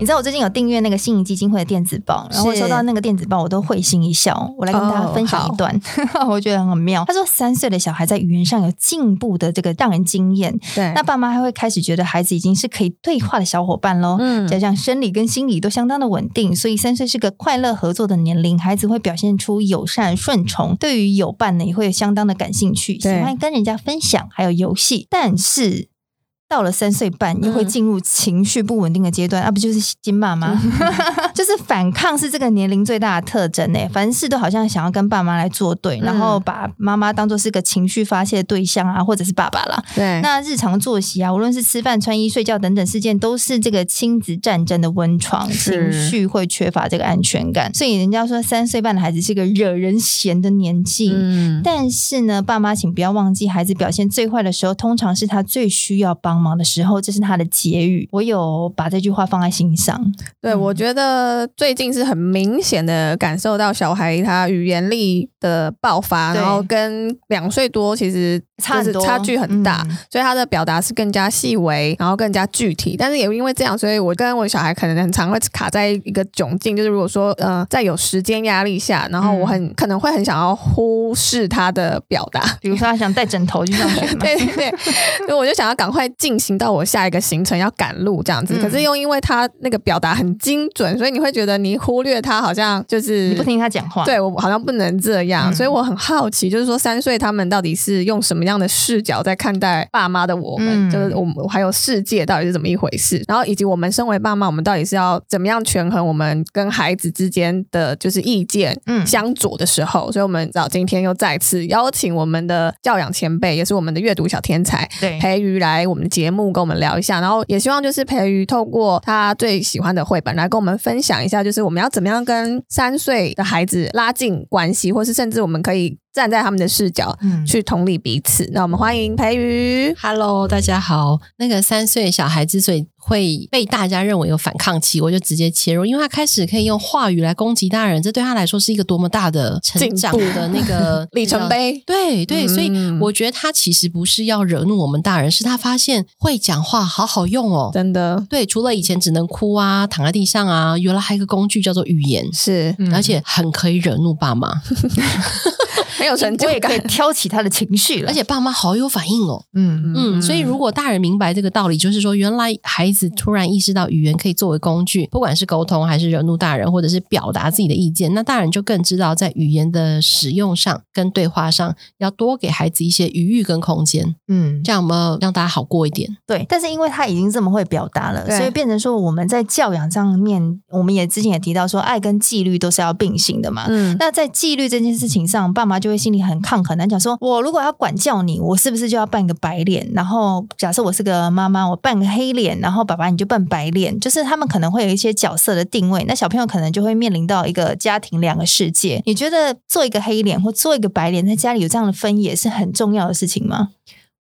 你知道我最近有订阅那个信谊基金会的电子报，然后我收到那个电子报，我都会心一笑。我来跟大家分享一段，oh, 我觉得很妙。他说，三岁的小孩在语言上有进步的这个让人惊艳。对，那爸妈还会开始觉得孩子已经是可以对话的小伙伴喽。嗯，加上生理跟心理都相当的稳定，所以三岁是个快乐合作的年龄，孩子会表现出友善顺从，对于友伴呢也会有相当的感兴趣，喜欢跟人家分享，还有游戏。但是。到了三岁半，又会进入情绪不稳定的阶段，嗯、啊，不就是金骂吗？嗯、就是反抗是这个年龄最大的特征呢。凡事都好像想要跟爸妈来作对，嗯、然后把妈妈当做是个情绪发泄对象啊，或者是爸爸啦。对，那日常作息啊，无论是吃饭、穿衣、睡觉等等事件，都是这个亲子战争的温床，情绪会缺乏这个安全感。所以人家说三岁半的孩子是个惹人嫌的年纪。嗯，但是呢，爸妈请不要忘记，孩子表现最坏的时候，通常是他最需要帮忙的时候，这是他的结语。我有把这句话放在心上。对，我觉得最近是很明显的感受到小孩他语言力的爆发，然后跟两岁多其实差很多，差距很大，嗯、所以他的表达是更加细微，然后更加具体。但是也因为这样，所以我跟我小孩可能很常会卡在一个窘境，就是如果说呃在有时间压力下，然后我很、嗯、可能会很想要忽视他的表达，比如说他想带枕头去上学，对 对对，所以我就想要赶快进行到。我下一个行程要赶路这样子，可是又因为他那个表达很精准，所以你会觉得你忽略他，好像就是你不听他讲话。对，我好像不能这样，所以我很好奇，就是说三岁他们到底是用什么样的视角在看待爸妈的我们，就是我们还有世界到底是怎么一回事？然后以及我们身为爸妈，我们到底是要怎么样权衡我们跟孩子之间的就是意见相左的时候？所以我们早今天又再次邀请我们的教养前辈，也是我们的阅读小天才，对，培瑜来我们的节目。跟我们聊一下，然后也希望就是培瑜透过他最喜欢的绘本来跟我们分享一下，就是我们要怎么样跟三岁的孩子拉近关系，或是甚至我们可以。站在他们的视角，去同理彼此。嗯、那我们欢迎培瑜。Hello，大家好。那个三岁小孩之所以会被大家认为有反抗期，我就直接切入，因为他开始可以用话语来攻击大人，这对他来说是一个多么大的成长的那个 里程碑。对对，嗯、所以我觉得他其实不是要惹怒我们大人，是他发现会讲话好好用哦，真的。对，除了以前只能哭啊，躺在地上啊，原来还有一个工具叫做语言，是，而且很可以惹怒爸妈。没有成就感，也可以挑起他的情绪了，而且爸妈好有反应哦。嗯嗯，所以如果大人明白这个道理，就是说，原来孩子突然意识到语言可以作为工具，不管是沟通还是惹怒大人，或者是表达自己的意见，那大人就更知道在语言的使用上跟对话上，要多给孩子一些余裕跟空间。嗯，这样有没有让大家好过一点？对，但是因为他已经这么会表达了，所以变成说我们在教养上面，我们也之前也提到说，爱跟纪律都是要并行的嘛。嗯，那在纪律这件事情上，爸妈就。就会心里很抗衡，难讲。说我如果要管教你，我是不是就要扮个白脸？然后假设我是个妈妈，我扮个黑脸，然后爸爸你就扮白脸。就是他们可能会有一些角色的定位，那小朋友可能就会面临到一个家庭两个世界。你觉得做一个黑脸或做一个白脸，在家里有这样的分野是很重要的事情吗？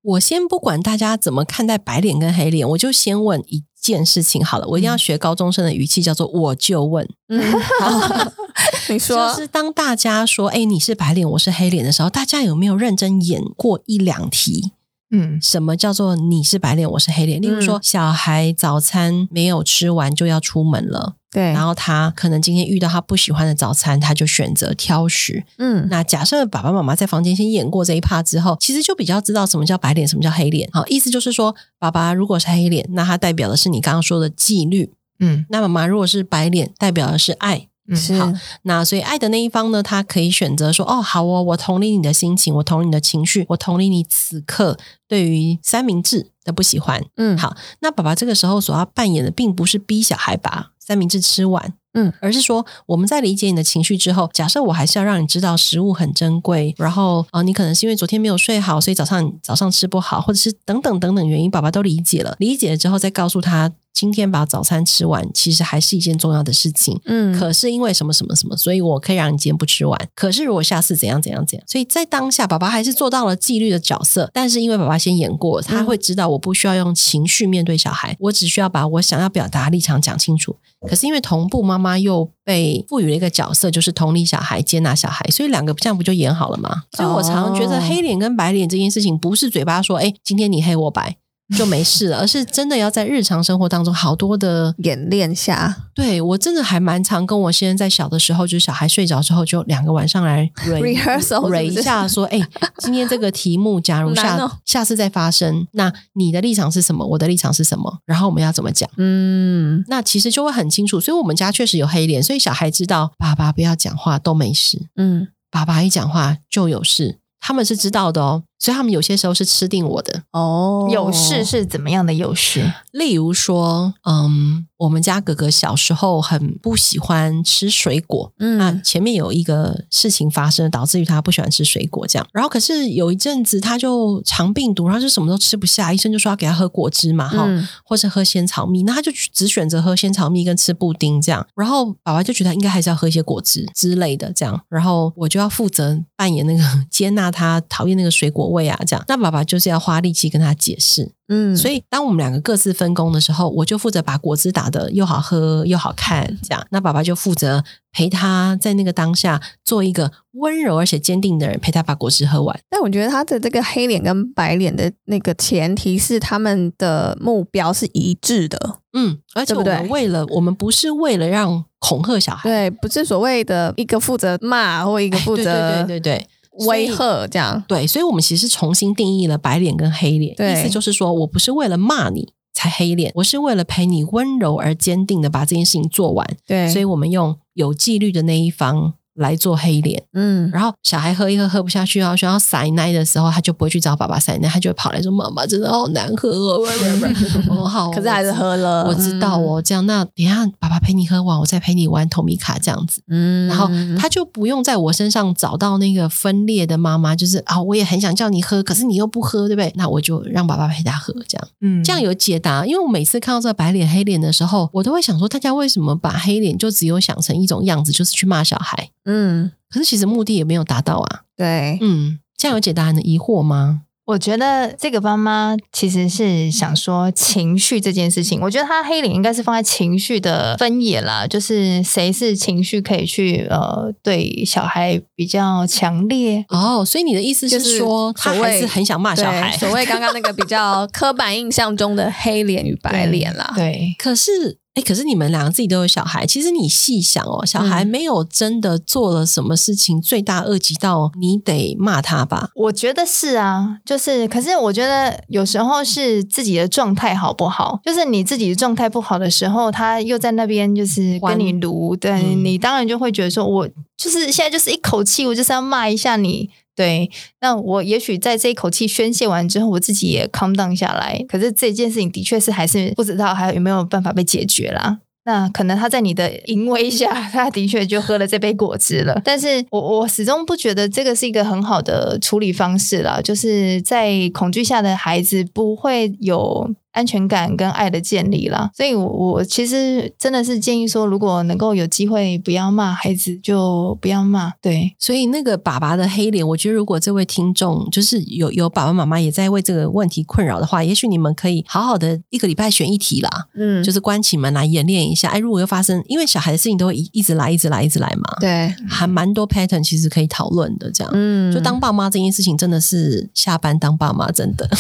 我先不管大家怎么看待白脸跟黑脸，我就先问一件事情好了。我一定要学高中生的语气，叫做我就问。嗯，好，你说，就是当大家说“哎，你是白脸，我是黑脸”的时候，大家有没有认真演过一两题？嗯，什么叫做你是白脸，我是黑脸？例如说，小孩早餐没有吃完就要出门了。对，然后他可能今天遇到他不喜欢的早餐，他就选择挑食。嗯，那假设爸爸妈妈在房间先演过这一趴之后，其实就比较知道什么叫白脸，什么叫黑脸。好，意思就是说，爸爸如果是黑脸，那他代表的是你刚刚说的纪律。嗯，那妈妈如果是白脸，代表的是爱。嗯，好，那所以爱的那一方呢，他可以选择说，哦，好哦，我同理你的心情，我同理你的情绪，我同理你此刻对于三明治的不喜欢。嗯，好，那爸爸这个时候所要扮演的，并不是逼小孩把三明治吃完，嗯，而是说我们在理解你的情绪之后，假设我还是要让你知道食物很珍贵，然后啊、呃，你可能是因为昨天没有睡好，所以早上早上吃不好，或者是等等等等原因，爸爸都理解了，理解了之后再告诉他今天把早餐吃完，其实还是一件重要的事情。嗯，可是因为什么什么什么，所以我可以让你今天不吃完。可是如果下次怎样怎样怎样，所以在当下，爸爸还是做到了纪律的角色。但是因为爸爸先演过，他会知道我不需要用情绪面对小孩，我只需要把我想要表达的立场讲清楚。可是因为同步，妈妈又被赋予了一个角色，就是同理小孩、接纳小孩，所以两个这样不就演好了吗？所以我常常觉得黑脸跟白脸这件事情，不是嘴巴说，哎，今天你黑我白。就没事了，而是真的要在日常生活当中好多的演练下。对，我真的还蛮常跟我先生在小的时候，就是小孩睡着之后，就两个晚上来 rehearsal 一下，说：“哎，今天这个题目，假如下、哦、下次再发生，那你的立场是什么？我的立场是什么？然后我们要怎么讲？嗯，那其实就会很清楚。所以我们家确实有黑脸，所以小孩知道爸爸不要讲话都没事。嗯，爸爸一讲话就有事。”他们是知道的哦，所以他们有些时候是吃定我的哦。有事是怎么样的有事？例如说，嗯。我们家哥哥小时候很不喜欢吃水果，嗯，那前面有一个事情发生，导致于他不喜欢吃水果，这样。然后可是有一阵子他就肠病毒，然后就什么都吃不下，医生就说要给他喝果汁嘛，哈、嗯，或是喝仙草蜜，那他就只选择喝仙草蜜跟吃布丁这样。然后爸爸就觉得应该还是要喝一些果汁之类的这样。然后我就要负责扮演那个 接纳他讨厌那个水果味啊，这样。那爸爸就是要花力气跟他解释。嗯，所以当我们两个各自分工的时候，我就负责把果汁打得又好喝又好看，这样。那爸爸就负责陪他在那个当下做一个温柔而且坚定的人，陪他把果汁喝完。但我觉得他的这个黑脸跟白脸的那个前提是他们的目标是一致的。嗯，而且我们为了，我们不是为了让恐吓小孩，对，不是所谓的一个负责骂或一个负责，对对对对对。威吓这样。对，所以我们其实重新定义了白脸跟黑脸，意思就是说我不是为了骂你才黑脸，我是为了陪你温柔而坚定的把这件事情做完。对，所以我们用有纪律的那一方来做黑脸，嗯，然后小孩喝一喝喝不下去啊，需要塞奶的时候，他就不会去找爸爸塞奶，他就会跑来说：“妈妈真的好难喝哦。”哦，好，可是还是喝了，我知道哦。这样，那等一下爸爸陪你喝完，我再陪你玩透米卡这样子，嗯，然后他就不用在我身上找到那个分裂的妈妈，就是啊，我也很想叫你喝，可是你又不喝，对不对？那我就让爸爸陪他喝，这样，嗯，这样有解答。因为我每次看到这个白脸黑脸的时候，我都会想说，大家为什么把黑脸就只有想成一种样子，就是去骂小孩？嗯，可是其实目的也没有达到啊。对，嗯，这样有解答你的疑惑吗？我觉得这个妈妈其实是想说情绪这件事情。我觉得她黑脸应该是放在情绪的分野啦，就是谁是情绪可以去呃对小孩比较强烈哦。所以你的意思是说，她还是很想骂小孩？所谓刚刚那个比较刻板印象中的黑脸与白脸啦。对，对，可是。哎，可是你们两个自己都有小孩，其实你细想哦，小孩没有真的做了什么事情，罪大恶极到你得骂他吧？我觉得是啊，就是，可是我觉得有时候是自己的状态好不好，就是你自己的状态不好的时候，他又在那边就是跟你撸，对、嗯、你当然就会觉得说，我就是现在就是一口气，我就是要骂一下你。对，那我也许在这一口气宣泄完之后，我自己也 calm down 下来。可是这件事情的确是还是不知道还有没有办法被解决啦。那可能他在你的淫威下，他的确就喝了这杯果汁了。但是我我始终不觉得这个是一个很好的处理方式啦，就是在恐惧下的孩子不会有。安全感跟爱的建立啦，所以我，我我其实真的是建议说，如果能够有机会不要骂孩子，就不要骂。对，所以那个爸爸的黑脸，我觉得如果这位听众就是有有爸爸妈妈也在为这个问题困扰的话，也许你们可以好好的一个礼拜选一题啦，嗯，就是关起门来演练一下。哎，如果又发生，因为小孩的事情都会一一直来，一直来，一直来嘛，对，还蛮多 pattern 其实可以讨论的。这样，嗯，就当爸妈这件事情真的是下班当爸妈，真的。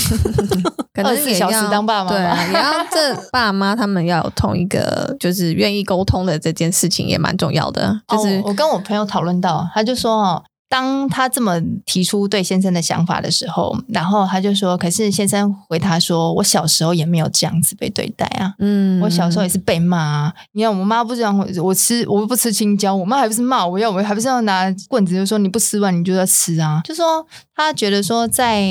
二十四小时当爸妈，对啊，然后这爸妈他们要有同一个，就是愿意沟通的这件事情也蛮重要的。就是、哦、我跟我朋友讨论到，他就说哦。当他这么提出对先生的想法的时候，然后他就说：“可是先生回他说，我小时候也没有这样子被对待啊，嗯，我小时候也是被骂啊。你看我妈不这样，我吃我不吃青椒，我妈还不是骂我要我还不是要拿棍子就说你不吃完你就要吃啊，就说他觉得说在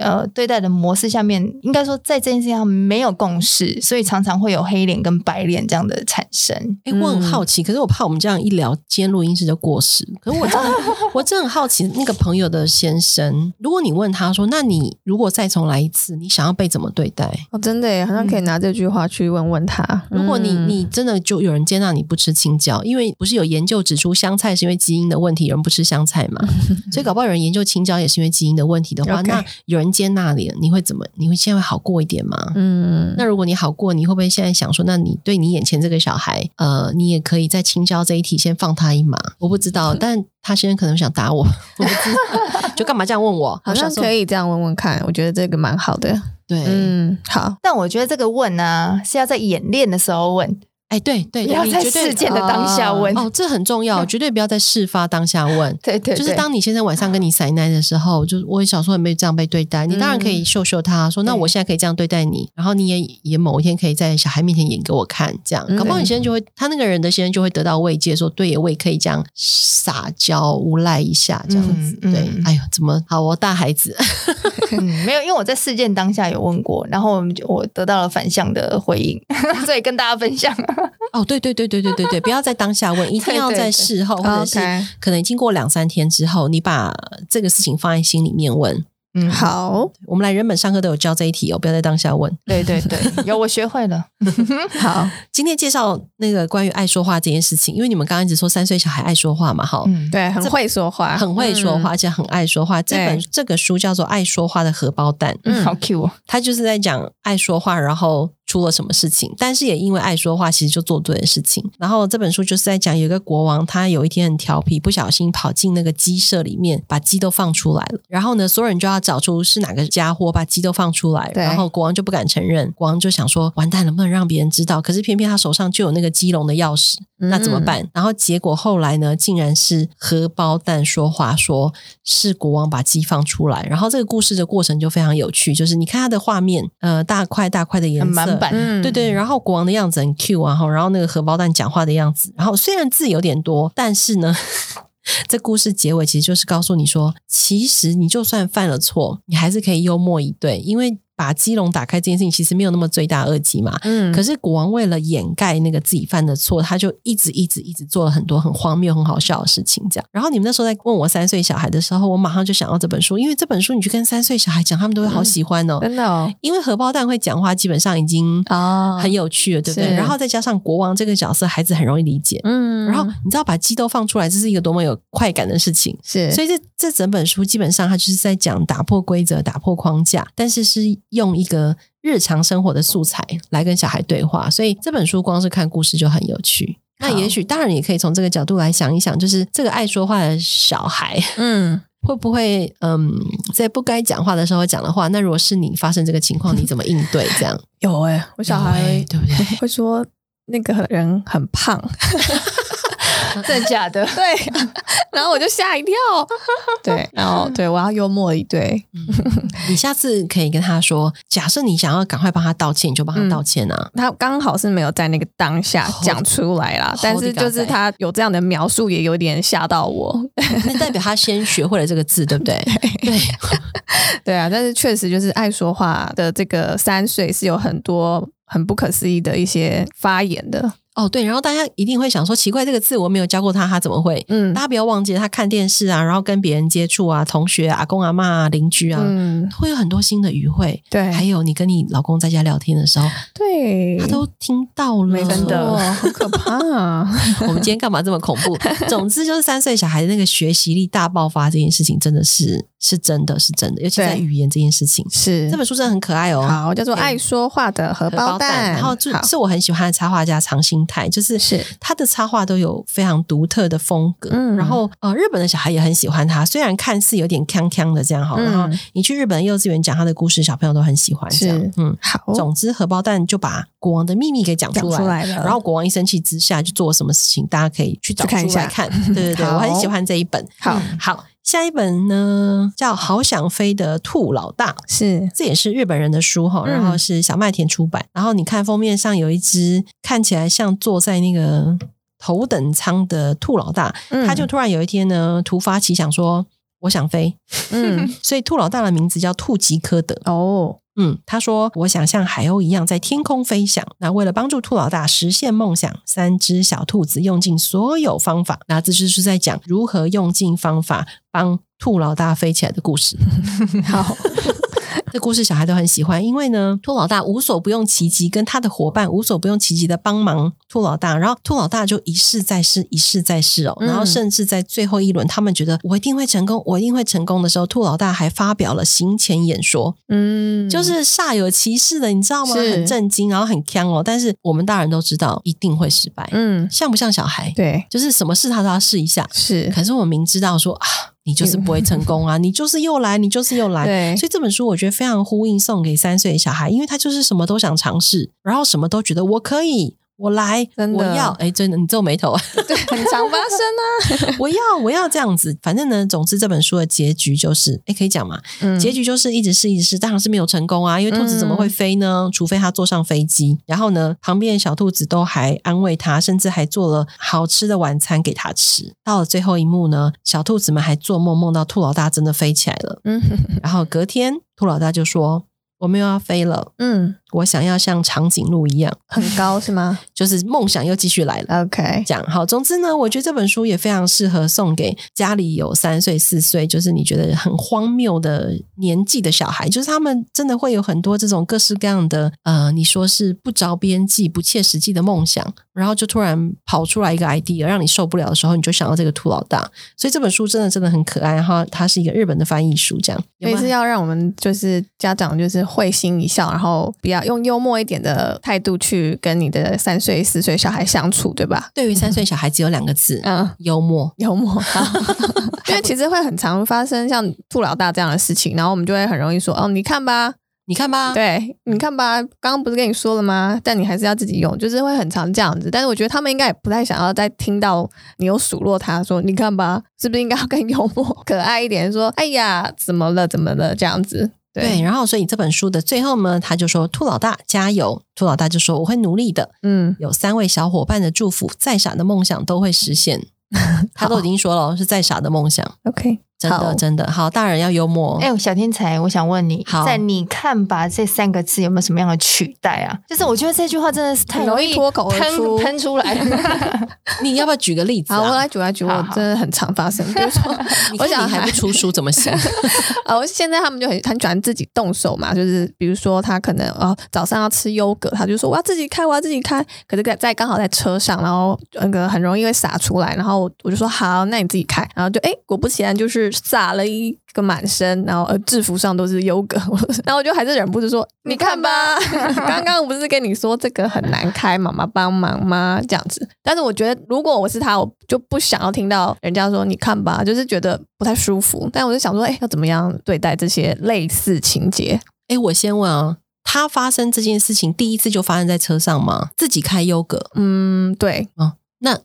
呃对待的模式下面，应该说在这件事情上没有共识，所以常常会有黑脸跟白脸这样的产生。哎，我很好奇，可是我怕我们这样一聊，今天录音室就过时。可是我真的 我真的。很好奇，那个朋友的先生，如果你问他说：“那你如果再重来一次，你想要被怎么对待？”哦，真的耶，好像可以拿这句话去问问他。嗯、如果你你真的就有人接纳你不吃青椒，因为不是有研究指出香菜是因为基因的问题，有人不吃香菜嘛？所以搞不好有人研究青椒也是因为基因的问题的话.那有人接纳你，你会怎么？你会现在会好过一点吗？嗯，那如果你好过，你会不会现在想说，那你对你眼前这个小孩，呃，你也可以在青椒这一题先放他一马？我不知道，但他现在可能想打我，我不知道，就干嘛这样问我？好像可以这样问问看，我觉得这个蛮好的。对，嗯，好，但我觉得这个问呢，是要在演练的时候问。哎，对对，不要在事件的当下问哦，这很重要，绝对不要在事发当下问。对对，就是当你先生晚上跟你 撒奶的时候，就我小时候也没有这样被对待，你当然可以秀秀他说，那我现在可以这样对待你，然后你也也某一天可以在小孩面前演给我看，这样，搞不好你先生就会，他那个人的先生就会得到慰藉，说对，我也可以这样撒娇无赖一下，这样子。对，哎呦，怎么好哦，大孩子，没有，因为我在事件当下有问过，然后我得到了反向的回应，所以跟大家分享。哦，对对对对对对对，不要在当下问，一定要在事后，或者是可能经过两三天之后，你把这个事情放在心里面问。嗯，好，我们来人本上课都有教这一题哦，不要在当下问。对对对，有我学会了。好，今天介绍那个关于爱说话这件事情，因为你们刚刚一直说三岁小孩爱说话嘛，哈，嗯，对，很会说话，很会说话，而且很爱说话。这本这个书叫做《爱说话的荷包蛋》，嗯，好 Q 哦，他就是在讲爱说话，然后。出了什么事情，但是也因为爱说话，其实就做对的事情。然后这本书就是在讲，有一个国王，他有一天很调皮，不小心跑进那个鸡舍里面，把鸡都放出来了。然后呢，所有人就要找出是哪个家伙把鸡都放出来。然后国王就不敢承认，国王就想说，完蛋，能不能让别人知道？可是偏偏他手上就有那个鸡笼的钥匙，那怎么办？然后结果后来呢，竟然是荷包蛋说话，说是国王把鸡放出来。然后这个故事的过程就非常有趣，就是你看他的画面，呃，大块大块的颜色。嗯，对对，然后国王的样子很 Q 啊，然后那个荷包蛋讲话的样子，然后虽然字有点多，但是呢，这故事结尾其实就是告诉你说，其实你就算犯了错，你还是可以幽默以对，因为。把鸡笼打开这件事情其实没有那么罪大恶极嘛，嗯，可是国王为了掩盖那个自己犯的错，他就一直一直一直做了很多很荒谬、很好笑的事情，这样。然后你们那时候在问我三岁小孩的时候，我马上就想到这本书，因为这本书你去跟三岁小孩讲，他们都会好喜欢哦，真的哦。因为荷包蛋会讲话，基本上已经啊很有趣了，对不对？然后再加上国王这个角色，孩子很容易理解，嗯。然后你知道把鸡都放出来，这是一个多么有快感的事情，是。所以这这整本书基本上它就是在讲打破规则、打破框架，但是是。用一个日常生活的素材来跟小孩对话，所以这本书光是看故事就很有趣。那也许当然也可以从这个角度来想一想，就是这个爱说话的小孩，嗯，会不会嗯，在不该讲话的时候讲的话？那如果是你发生这个情况，你怎么应对？这样 有哎、欸，我小孩、欸、对不对？会说那个人很胖。真的假的？对，然后我就吓一跳。对，然后对我要幽默一对。你下次可以跟他说，假设你想要赶快帮他道歉，你就帮他道歉啊。他刚好是没有在那个当下讲出来啦，但是就是他有这样的描述，也有点吓到我。那代表他先学会了这个字，对不对？对，对啊。但是确实就是爱说话的这个三岁是有很多很不可思议的一些发言的。哦，对，然后大家一定会想说，奇怪，这个字我没有教过他，他怎么会？嗯，大家不要忘记，他看电视啊，然后跟别人接触啊，同学、阿公阿妈啊、邻居啊，嗯，会有很多新的语汇。对，还有你跟你老公在家聊天的时候，对，他都听到了，真的好可怕啊！我们今天干嘛这么恐怖？总之就是三岁小孩的那个学习力大爆发这件事情，真的是是真的是真的，尤其在语言这件事情，是这本书真的很可爱哦。好，叫做《爱说话的荷包蛋》，然后就是我很喜欢的插画家长新太，就是是。他的插画都有非常独特的风格，嗯，然后呃，日本的小孩也很喜欢他，虽然看似有点锵锵的这样哈，嗯、然后你去日本的幼稚园讲他的故事，小朋友都很喜欢这样，是。嗯，好，总之荷包蛋就把国王的秘密给讲出来，出来了，然后国王一生气之下就做了什么事情，大家可以去找书来看，看。对对对，我很喜欢这一本，好、嗯、好。下一本呢，叫《好想飞的兔老大》，是这也是日本人的书哈，然后是小麦田出版。嗯、然后你看封面上有一只看起来像坐在那个头等舱的兔老大，嗯、他就突然有一天呢，突发奇想说：“我想飞。”嗯，所以兔老大的名字叫兔吉科德哦。嗯，他说：“我想像海鸥一样在天空飞翔。那为了帮助兔老大实现梦想，三只小兔子用尽所有方法。那这就是在讲如何用尽方法帮兔老大飞起来的故事。好。”这故事小孩都很喜欢，因为呢，兔老大无所不用其极，跟他的伙伴无所不用其极的帮忙兔老大，然后兔老大就一试再试，一试再试哦，然后甚至在最后一轮，他们觉得我一定会成功，我一定会成功的时候，兔老大还发表了行前演说，嗯，就是煞有其事的，你知道吗？很震惊，然后很锵哦，但是我们大人都知道一定会失败，嗯，像不像小孩？对，就是什么事他都要试一下，是，可是我明知道说啊。你就是不会成功啊！你就是又来，你就是又来。对，所以这本书我觉得非常呼应送给三岁的小孩，因为他就是什么都想尝试，然后什么都觉得我可以。我来，我要，哎，真的，你皱眉头，对，很常发生啊。我要，我要这样子，反正呢，总之这本书的结局就是，哎，可以讲嘛？嗯，结局就是一直试，一直试，当然是没有成功啊，因为兔子怎么会飞呢？嗯，除非它坐上飞机。然后呢，旁边的小兔子都还安慰他，甚至还做了好吃的晚餐给他吃。到了最后一幕呢，小兔子们还做梦，梦到兔老大真的飞起来了。嗯，然后隔天，兔老大就说。我们又要飞了，嗯，我想要像长颈鹿一样很高，是吗？就是梦想又继续来了。OK，讲好。总之呢，我觉得这本书也非常适合送给家里有三岁、四岁，就是你觉得很荒谬的年纪的小孩，就是他们真的会有很多这种各式各样的，呃，你说是不着边际、不切实际的梦想，然后就突然跑出来一个 idea，让你受不了的时候，你就想到这个兔老大。所以这本书真的真的很可爱，然后它是一个日本的翻译书，这样也是要让我们就是家长就是。会心一笑，然后比较用幽默一点的态度去跟你的三岁、四岁小孩相处，对吧？对于三岁小孩，只有两个字，嗯，幽默，幽默。因为其实会很常发生像兔老大这样的事情，然后我们就会很容易说：“哦，你看吧，你看吧，对，你看吧，刚刚不是跟你说了吗？但你还是要自己用，就是会很常这样子。但是我觉得他们应该也不太想要再听到你有数落他说：‘你看吧，是不是应该要更幽默、可爱一点？’说：‘哎呀，怎么了？怎么了？’这样子。”对，对，然后所以这本书的最后呢，他就说：“兔老大加油！”兔老大就说：“我会努力的。”嗯，有三位小伙伴的祝福，再傻的梦想都会实现。他都已经说了，是再傻的梦想。OK。真的真的好，大人要幽默。哎、欸，小天才，我想问你，在你看吧这三个字有没有什么样的取代啊？就是我觉得这句话真的是太容易脱口而出喷出来。你要不要举个例子、啊？好，我来举来举，我真的很常发生。比如说，我想你还不出书怎么行？啊，我现在他们就很很喜欢自己动手嘛，就是比如说他可能哦早上要吃优格，他就说我要自己开，我要自己开。可是，在刚好在车上，然后那个很容易会洒出来，然后我就说好，那你自己开。然后就哎，果不其然就是。撒了一个满身，然后呃制服上都是优格，然后我就还是忍不住说：“你看吧，刚刚不是跟你说这个很难开，妈妈帮忙吗？”这样子。但是我觉得，如果我是他，我就不想要听到人家说“你看吧”，就是觉得不太舒服。但我就想说，哎，要怎么样对待这些类似情节？哎，我先问啊，他发生这件事情第一次就发生在车上吗？自己开优格？嗯，对，嗯，那。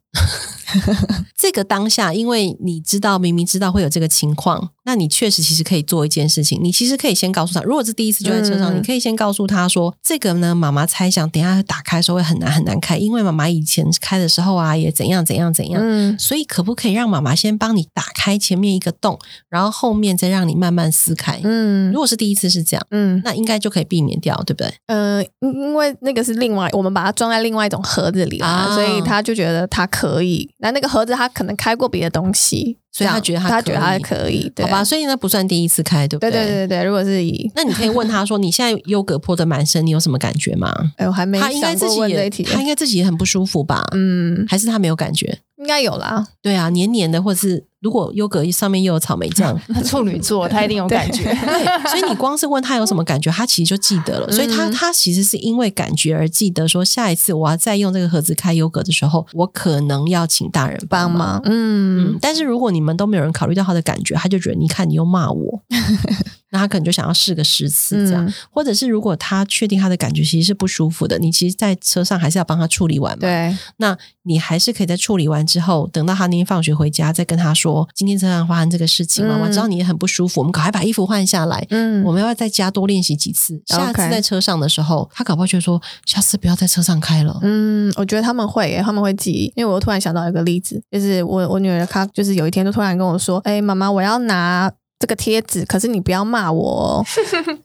这个当下，因为你知道，明明知道会有这个情况。那你确实其实可以做一件事情，你其实可以先告诉他，如果是第一次就在车上，嗯、你可以先告诉他说，这个呢，妈妈猜想等一下打开的时候会很难很难开，因为妈妈以前开的时候啊也怎样怎样怎样，嗯，所以可不可以让妈妈先帮你打开前面一个洞，然后后面再让你慢慢撕开？嗯，如果是第一次是这样，嗯，那应该就可以避免掉，对不对？嗯、呃，因为那个是另外我们把它装在另外一种盒子里啊，所以他就觉得他可以。那那个盒子他可能开过别的东西。所以他觉得他，他觉得他还可以，对，好吧？所以那，不算第一次开，对不对？对对对对，如果是以，那你可以问他说：“你现在优格泼的蛮深，你有什么感觉吗？”哎，我还没。他应该自己也，他应该自己也很不舒服吧？嗯，还是他没有感觉？应该有啦。对啊，黏黏的，或者是。如果优格上面又有草莓酱，处女座他一定有感觉。对，所以你光是问他有什么感觉，他其实就记得了。所以他他其实是因为感觉而记得，说下一次我要再用这个盒子开优格的时候，我可能要请大人帮忙。嗯，嗯，但是如果你们都没有人考虑到他的感觉，他就觉得你看你又骂我。那他可能就想要试个十次这样，嗯、或者是如果他确定他的感觉其实是不舒服的，你其实，在车上还是要帮他处理完嘛。对，那你还是可以在处理完之后，等到他那天放学回家，再跟他说今天车上发生这个事情嘛，我、嗯、知道你也很不舒服，我们赶快把衣服换下来。嗯，我们要，在家多练习几次，下次在车上的时候，他搞不好就说下次不要在车上开了。嗯，我觉得他们会耶，他们会记，因为我又突然想到一个例子，就是我我女儿她就是有一天就突然跟我说，哎，妈妈，我要拿。这个贴纸，可是你不要骂我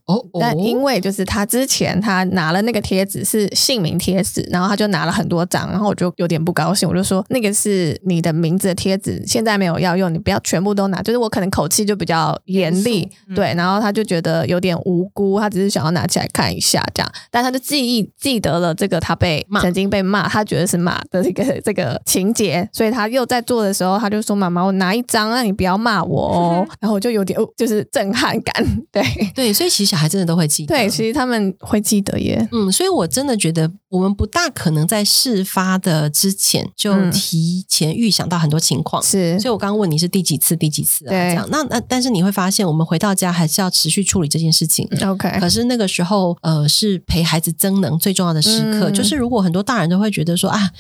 哦。但 因为就是他之前他拿了那个贴纸是姓名贴纸，然后他就拿了很多张，然后我就有点不高兴，我就说那个是你的名字的贴纸，现在没有要用，你不要全部都拿。就是我可能口气就比较严厉，嗯、对，然后他就觉得有点无辜，他只是想要拿起来看一下这样，但他就记忆记得了这个他被骂曾经被骂，他觉得是骂的这个这个情节，所以他又在做的时候，他就说：“妈妈，我拿一张，那你不要骂我哦。”然后我就有点就是震撼感，对对，所以其实小孩真的都会记得，对，其实他们会记得耶，嗯，所以我真的觉得我们不大可能在事发的之前就提前预想到很多情况，嗯、是，所以我刚刚问你是第几次，第几次啊？对，这样，那那但是你会发现，我们回到家还是要持续处理这件事情，OK。可是那个时候，呃，是陪孩子增能最重要的时刻，嗯、就是如果很多大人都会觉得说啊。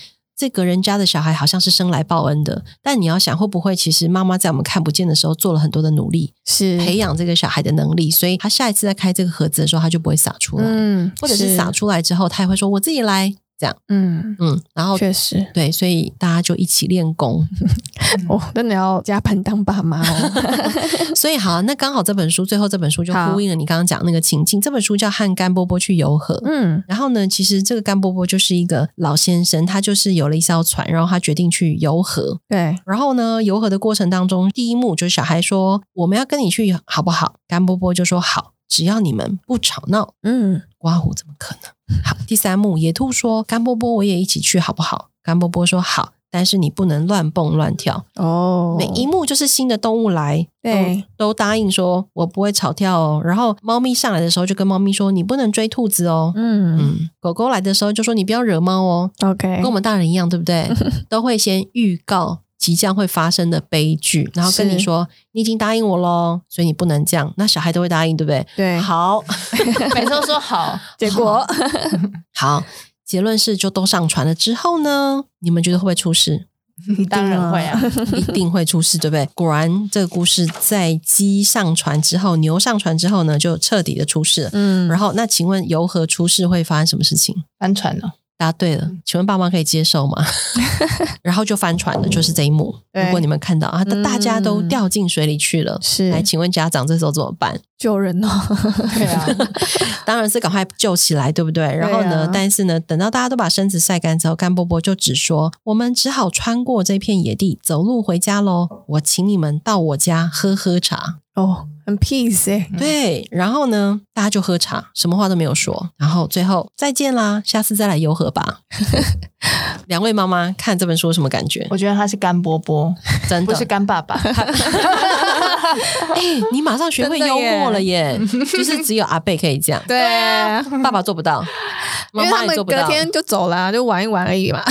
这个人家的小孩好像是生来报恩的，但你要想会不会，其实妈妈在我们看不见的时候做了很多的努力，是。培养这个小孩的能力，所以他下一次再开这个盒子的时候，他就不会洒出来，嗯，或者是洒出来之后，他也会说我自己来。这样，嗯嗯，然后确实对，所以大家就一起练功。哦，真的要加班当爸妈哦。所以好，那刚好这本书最后这本书就呼应了你刚刚讲那个情境。这本书叫《和甘波波去游河》。嗯，然后呢，其实这个甘波波就是一个老先生，他就是有了一艘船，然后他决定去游河。对，然后呢，游河的过程当中，第一幕就是小孩说：“我们要跟你去，好不好？”甘波波就说：“好，只要你们不吵闹。”嗯，刮胡怎么可能？好，第三幕，野兔说：“甘波波，我也一起去好不好？”甘波波说：“好，但是你不能乱蹦乱跳哦。”每一幕就是新的动物来，对，都答应说：“我不会吵跳哦。”然后猫咪上来的时候，就跟猫咪说：“你不能追兔子哦。”嗯嗯，狗狗来的时候就说：“你不要惹猫哦。” OK，跟我们大人一样，对不对？都会先预告即将会发生的悲剧，然后跟你说：“你已经答应我喽，所以你不能这样。”那小孩都会答应，对不对？对，好，每次都说好，结果。好，结论是就都上船了之后呢，你们觉得会不会出事？当然会啊，一定会出事，对不对？果然，这个故事在鸡上船之后，牛上船之后呢，就彻底的出事了。嗯，然后那请问游河出事会发生什么事情？翻船了。答对了，请问爸妈可以接受吗？然后就翻船了，就是这一幕。如果你们看到啊，大家都掉进水里去了，是来，请问家长这时候怎么办？救人哦，对啊，当然是赶快救起来，对不对？然后呢，但是呢，等到大家都把身子晒干之后，干波波就只说：“我们只好穿过这片野地，走路回家喽。我请你们到我家喝喝茶。”哦。很 peace 哎，对，然后呢，大家就喝茶，什么话都没有说，然后最后再见啦，下次再来游河吧。两位妈妈看这本书有什么感觉？我觉得他是干波波，真的不是干爸爸。哎、欸，你马上学会幽默了耶！耶就是只有阿贝可以这样，对啊，爸爸做不到，妈妈也做不到，隔天就走了，就玩一玩而已嘛。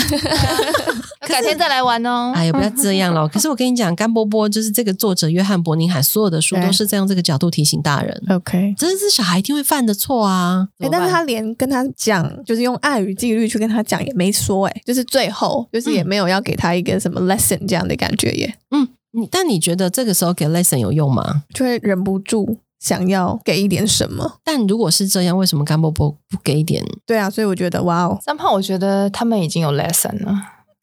改天再来玩哦！哎呀，不要这样了。可是我跟你讲，甘波波就是这个作者约翰伯宁海所有的书都是在用这个角度提醒大人。OK，这是小孩一定会犯的错啊！哎，但是他连跟他讲，就是用爱与纪律去跟他讲也没说，哎，就是最后就是也没有要给他一个什么 lesson 这样的感觉耶。嗯，你但你觉得这个时候给 lesson 有用吗？就会忍不住想要给一点什么。但如果是这样，为什么甘波波不给一点？对啊，所以我觉得哇哦，三胖，我觉得他们已经有 lesson 了。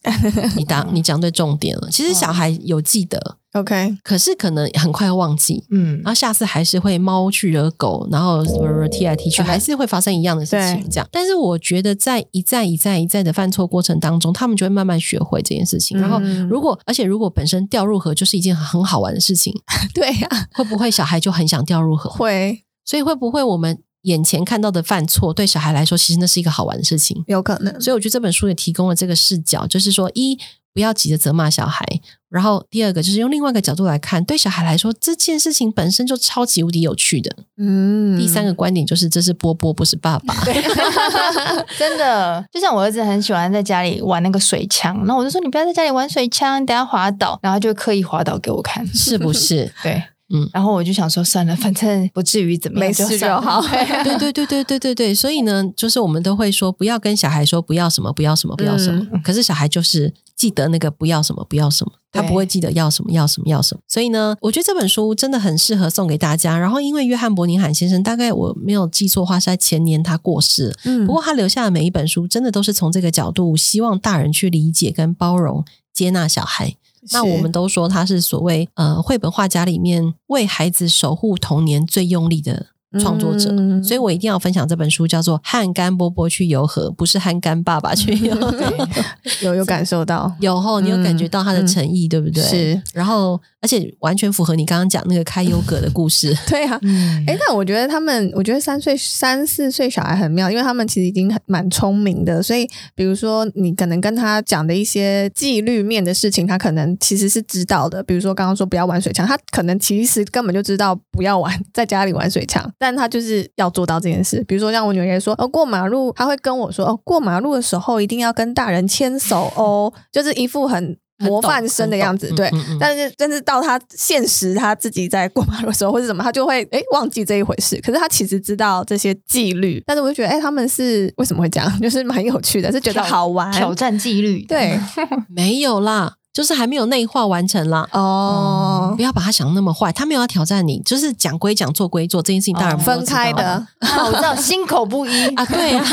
你答你讲对重点了。其实小孩有记得，OK，可是可能很快忘记，嗯，然后下次还是会猫去惹狗，然后什么踢来踢去，还是会发生一样的事情。这样，但是我觉得在一再一再一再的犯错过程当中，他们就会慢慢学会这件事情。然后，如果而且如果本身掉入河就是一件很好玩的事情，对呀，会不会小孩就很想掉入河？会，所以会不会我们？眼前看到的犯错，对小孩来说，其实那是一个好玩的事情，有可能。所以我觉得这本书也提供了这个视角，就是说，一不要急着责骂小孩，然后第二个就是用另外一个角度来看，对小孩来说，这件事情本身就超级无敌有趣的。嗯，第三个观点就是，这是波波，不是爸爸。真的，就像我儿子很喜欢在家里玩那个水枪，然后我就说，你不要在家里玩水枪，你等下滑倒，然后就刻意滑倒给我看，是不是？对。嗯，然后我就想说，算了，反正不至于怎么样，没事就好。对对对对对对对，所以呢，就是我们都会说，不要跟小孩说不要什么，不要什么，不要什么。嗯、可是小孩就是记得那个不要什么，不要什么，他不会记得要什么，要什么，要什么。所以呢，我觉得这本书真的很适合送给大家。然后，因为约翰伯宁罕先生，大概我没有记错的话，是在前年他过世。嗯，不过他留下的每一本书，真的都是从这个角度，希望大人去理解跟包容、接纳小孩。那我们都说他是所谓呃绘本画家里面为孩子守护童年最用力的。创作者，嗯、所以我一定要分享这本书，叫做《和干波波去游河》，不是和干爸爸去游河。有有感受到，有后你有感觉到他的诚意，嗯、对不对？是，然后。而且完全符合你刚刚讲那个开优格的故事。对啊，哎，但我觉得他们，我觉得三岁、三四岁小孩很妙，因为他们其实已经很蛮聪明的。所以，比如说你可能跟他讲的一些纪律面的事情，他可能其实是知道的。比如说刚刚说不要玩水枪，他可能其实根本就知道不要玩，在家里玩水枪，但他就是要做到这件事。比如说像我女儿也说，哦，过马路，他会跟我说，哦，过马路的时候一定要跟大人牵手哦，就是一副很。模范生的样子，对，嗯嗯嗯，但是但是到他现实，他自己在过马路的时候或者什么，他就会哎忘记这一回事。可是他其实知道这些纪律，但是我就觉得哎，他们是为什么会这样？就是蛮有趣的，是觉得好玩，挑战纪律。对，没有啦，就是还没有内化完成啦。哦、嗯，不要把他想那么坏，他没有要挑战你，就是讲归讲，做归做，这件事情当然、哦、分开的。我知道，心口不一啊，对啊。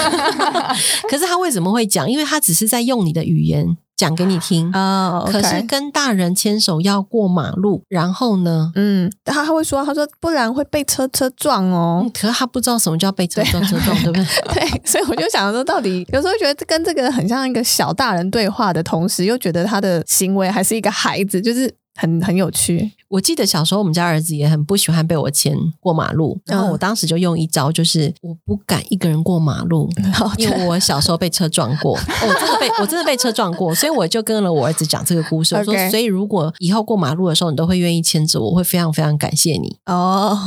可是他为什么会讲？因为他只是在用你的语言。讲给你听啊，oh, okay. 可是跟大人牵手要过马路，然后呢？嗯，他他会说，他说不然会被车车撞哦。嗯、可是他不知道什么叫被车撞车撞，对不对？对，所以我就想说，到底有时候觉得跟这个很像一个小大人对话的同时，又觉得他的行为还是一个孩子，就是。很很有趣。我记得小时候我们家儿子也很不喜欢被我牵过马路，然后我当时就用一招，就是我不敢一个人过马路，因为我小时候被车撞过，我真的被我真的被车撞过，所以我就跟了我儿子讲这个故事，我说，所以如果以后过马路的时候你都会愿意牵着我，我会非常非常感谢你哦，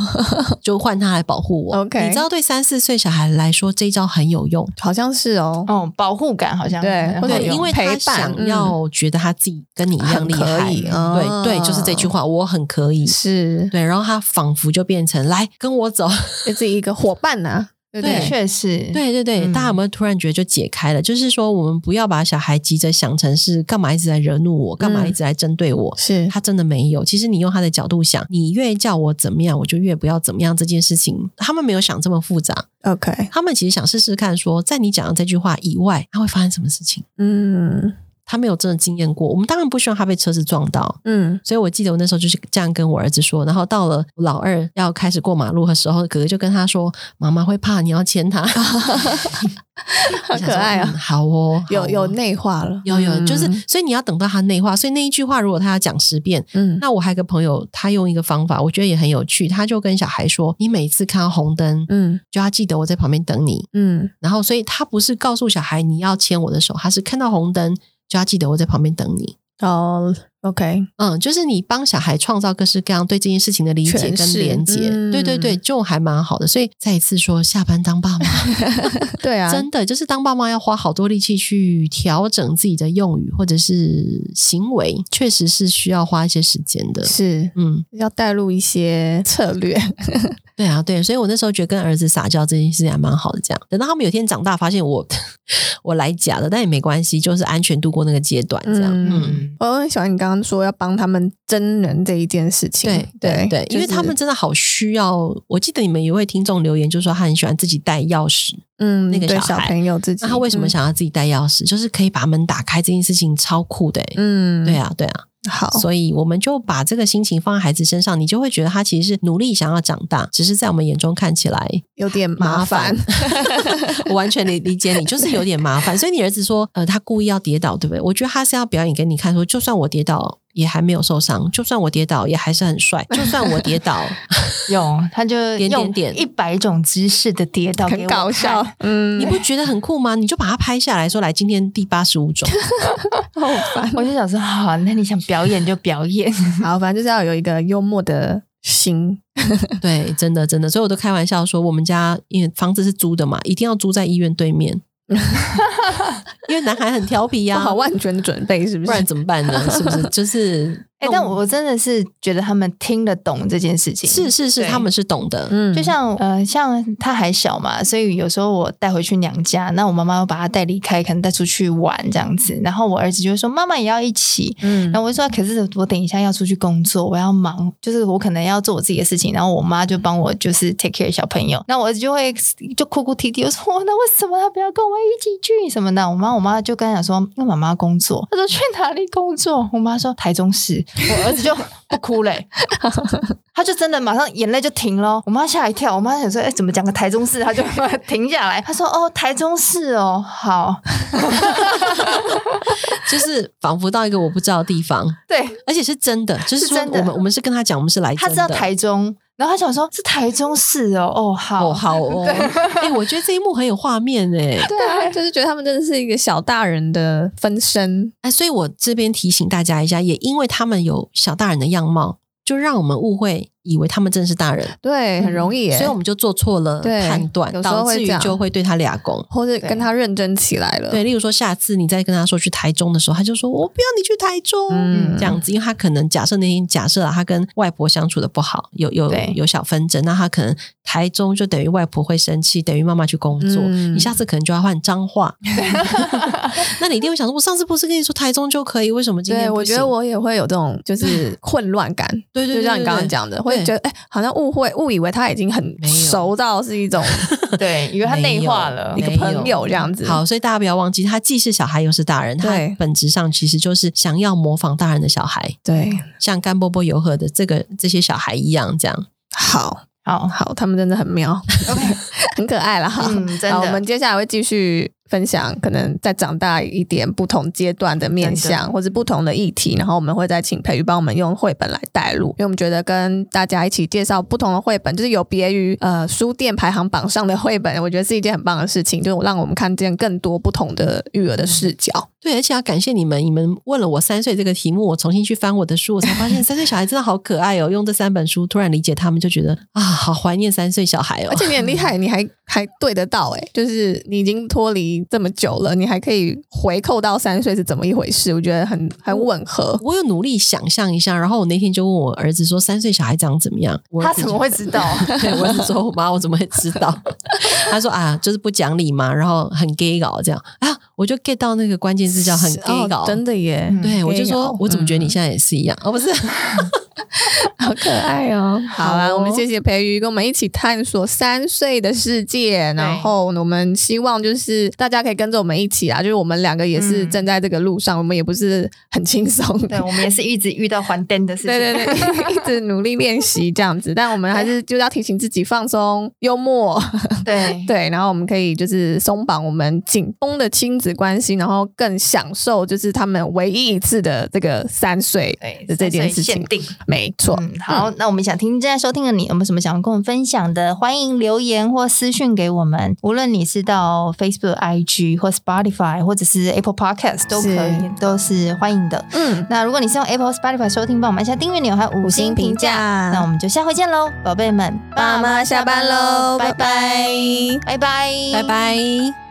就换他来保护我。OK，你知道对三四岁小孩来说这一招很有用，好像是哦，哦，保护感好像对对，因为他想要觉得他自己跟你一样厉害，对对，就是。这句话我很可以，是对，然后他仿佛就变成来跟我走，就是一个伙伴呐、啊。对，对，确实，对对对，大家有没有突然觉得就解开了？嗯、就是说，我们不要把小孩急着想成是干嘛一直在惹怒我，干嘛一直在针对我。是、嗯、他真的没有。其实你用他的角度想，你越叫我怎么样，我就越不要怎么样。这件事情，他们没有想这么复杂。OK，他们其实想试试看说，说在你讲的这句话以外，他会发生什么事情？嗯。他没有真的经验过，我们当然不希望他被车子撞到。嗯，所以我记得我那时候就是这样跟我儿子说。然后到了老二要开始过马路的时候，哥哥就跟他说：“妈妈会怕，你要牵他。”好可爱啊！好哦，有有内化了，有有，就是所以你要等到他内化。所以那一句话，如果他要讲十遍，嗯，那我还有个朋友，他用一个方法，我觉得也很有趣。他就跟小孩说：“你每次看到红灯，嗯，就要记得我在旁边等你，嗯。然后，所以他不是告诉小孩你要牵我的手，他是看到红灯。”就要记得我在旁边等你哦。Oh, OK，嗯，就是你帮小孩创造各式各样对这件事情的理解跟连接，嗯、对对对，就还蛮好的。所以再一次说，下班当爸妈，对啊，真的就是当爸妈要花好多力气去调整自己的用语或者是行为，确实是需要花一些时间的。是，嗯，要带入一些策略。对啊，对，所以我那时候觉得跟儿子撒娇这件事情还蛮好的。这样，等到他们有天长大，发现我 我来假的，但也没关系，就是安全度过那个阶段。这样，嗯，嗯我很喜欢你刚刚说要帮他们真人这一件事情。对对对，因为他们真的好需要。我记得你们一位听众留言，就说他很喜欢自己带钥匙。嗯，那个小，小朋友自己，那他为什么想要自己带钥匙？嗯、就是可以把门打开，这件事情超酷的。嗯，对啊，对啊。好，所以我们就把这个心情放在孩子身上，你就会觉得他其实是努力想要长大，只是在我们眼中看起来有点麻烦。我完全理理解你，就是有点麻烦。所以你儿子说，呃，他故意要跌倒，对不对？我觉得他是要表演给你看，说就算我跌倒也还没有受伤，就算我跌倒也还是很帅，就算我跌倒，有他就 点点点一百种姿势的跌倒，很搞笑。嗯，你不觉得很酷吗？你就把它拍下来说，来，今天第八十五种，好烦。我就想说，好，那你想表演就表演，好，反正就是要有一个幽默的心。对，真的真的，所以我都开玩笑说，我们家因为房子是租的嘛，一定要租在医院对面。因为男孩很调皮呀、好万全的准备是不是？不然怎么办呢？是不是？就是哎、欸，但我真的是觉得他们听得懂这件事情，是是是，他们是懂的。嗯，就像呃，像他还小嘛，所以有时候我带回去娘家，那我妈妈要把他带离开，可能带出去玩这样子。然后我儿子就会说：“妈妈也要一起。”嗯，然后我就说：“可是我等一下要出去工作，我要忙，就是我可能要做我自己的事情。”然后我妈就帮我就是 take care 小朋友。那我儿子就会就哭哭啼啼，我说：“那为什么他不要跟我一起去？什么的？”我妈我妈就跟他讲说：“因为妈妈工作。”他说：“去哪里工作？”我妈说：“台中市。”我儿子就。不哭嘞，他就真的马上眼泪就停了。我妈吓一跳，我妈想说：“哎，怎么讲个台中市？”他就 停下来。他说：“哦，台中市哦，好。”就是仿佛到一个我不知道的地方。对，而且是真的，就是说我们我们是跟他讲，我们是来真的。他知道台中，然后他想说：“是台中市哦，哦，好，哦好哦。”哎，我觉得这一幕很有画面哎。对啊，就是觉得他们真的是一个小大人的分身。哎，所以我这边提醒大家一下，也因为他们有小大人的样貌，就让我们误会。以为他们真的是大人，对，很容易，所以我们就做错了判断，导致于就会对他俩攻，或者跟他认真起来了。对，例如说，下次你再跟他说去台中的时候，他就说：“我不要你去台中。”嗯，这样子，因为他可能假设那天假设啊，他跟外婆相处的不好，有有有小纷争，那他可能台中就等于外婆会生气，等于妈妈去工作，你下次可能就要换脏话。那你一定会想说：“我上次不是跟你说台中就可以，为什么今天不行？”我觉得我也会有这种就是混乱感。对对，就像你刚刚讲的，会觉得哎，好像。误会误以为他已经很熟到是一种 对，以为他内化了一个朋友这样子。好，所以大家不要忘记，他既是小孩又是大人，他本质上其实就是想要模仿大人的小孩。对，像甘波波游和的这个这些小孩一样，这样。好，好，好，他们真的很妙，OK，很可爱了哈。嗯，真的。好，我们接下来会继续。分享可能再长大一点不同阶段的面向，或者不同的议题，然后我们会再请培育帮我们用绘本来带入，因为我们觉得跟大家一起介绍不同的绘本，就是有别于呃书店排行榜上的绘本，我觉得是一件很棒的事情，就是让我们看见更多不同的育儿的视角。对，而且要感谢你们，你们问了我三岁这个题目，我重新去翻我的书，我才发现三岁小孩真的好可爱哦。用这三本书突然理解他们，就觉得啊，好怀念三岁小孩哦。而且你很厉害，你还还对得到诶，就是你已经脱离这么久了，你还可以回扣到三岁是怎么一回事？我觉得很很吻合。我有努力想象一下，然后我那天就问我儿子说：“三岁小孩长怎么样？”他怎么会知道？对，我是说：“我妈，我怎么会知道？” 他说：“啊，就是不讲理嘛，然后很 gay 搞这样啊。”我就 get 到那个关键字叫很 gay 搞，真的耶。对，我就说，我怎么觉得你现在也是一样？哦，不是。好可爱哦！好了，我们谢谢培瑜跟我们一起探索三岁的世界。然后我们希望就是大家可以跟着我们一起啊，就是我们两个也是正在这个路上，我们也不是很轻松。对，我们也是一直遇到还灯的事情，对对对，一直努力练习这样子。但我们还是就要提醒自己放松、幽默。对 对，然后我们可以就是松绑我们紧绷的亲子关系，然后更享受就是他们唯一一次的这个三岁的这件事情。没错、嗯，好，那我们想听正在收听的你有没有什么想要跟我们分享的？欢迎留言或私讯给我们。无论你是到 Facebook、IG 或 Spotify，或者是 Apple Podcast 都可以，是都是欢迎的。嗯，那如果你是用 Apple、Spotify 收听，帮我们按下订阅钮还有五星评价。那我们就下回见喽，宝贝们，爸妈下班喽，拜拜，拜拜，拜拜。拜拜。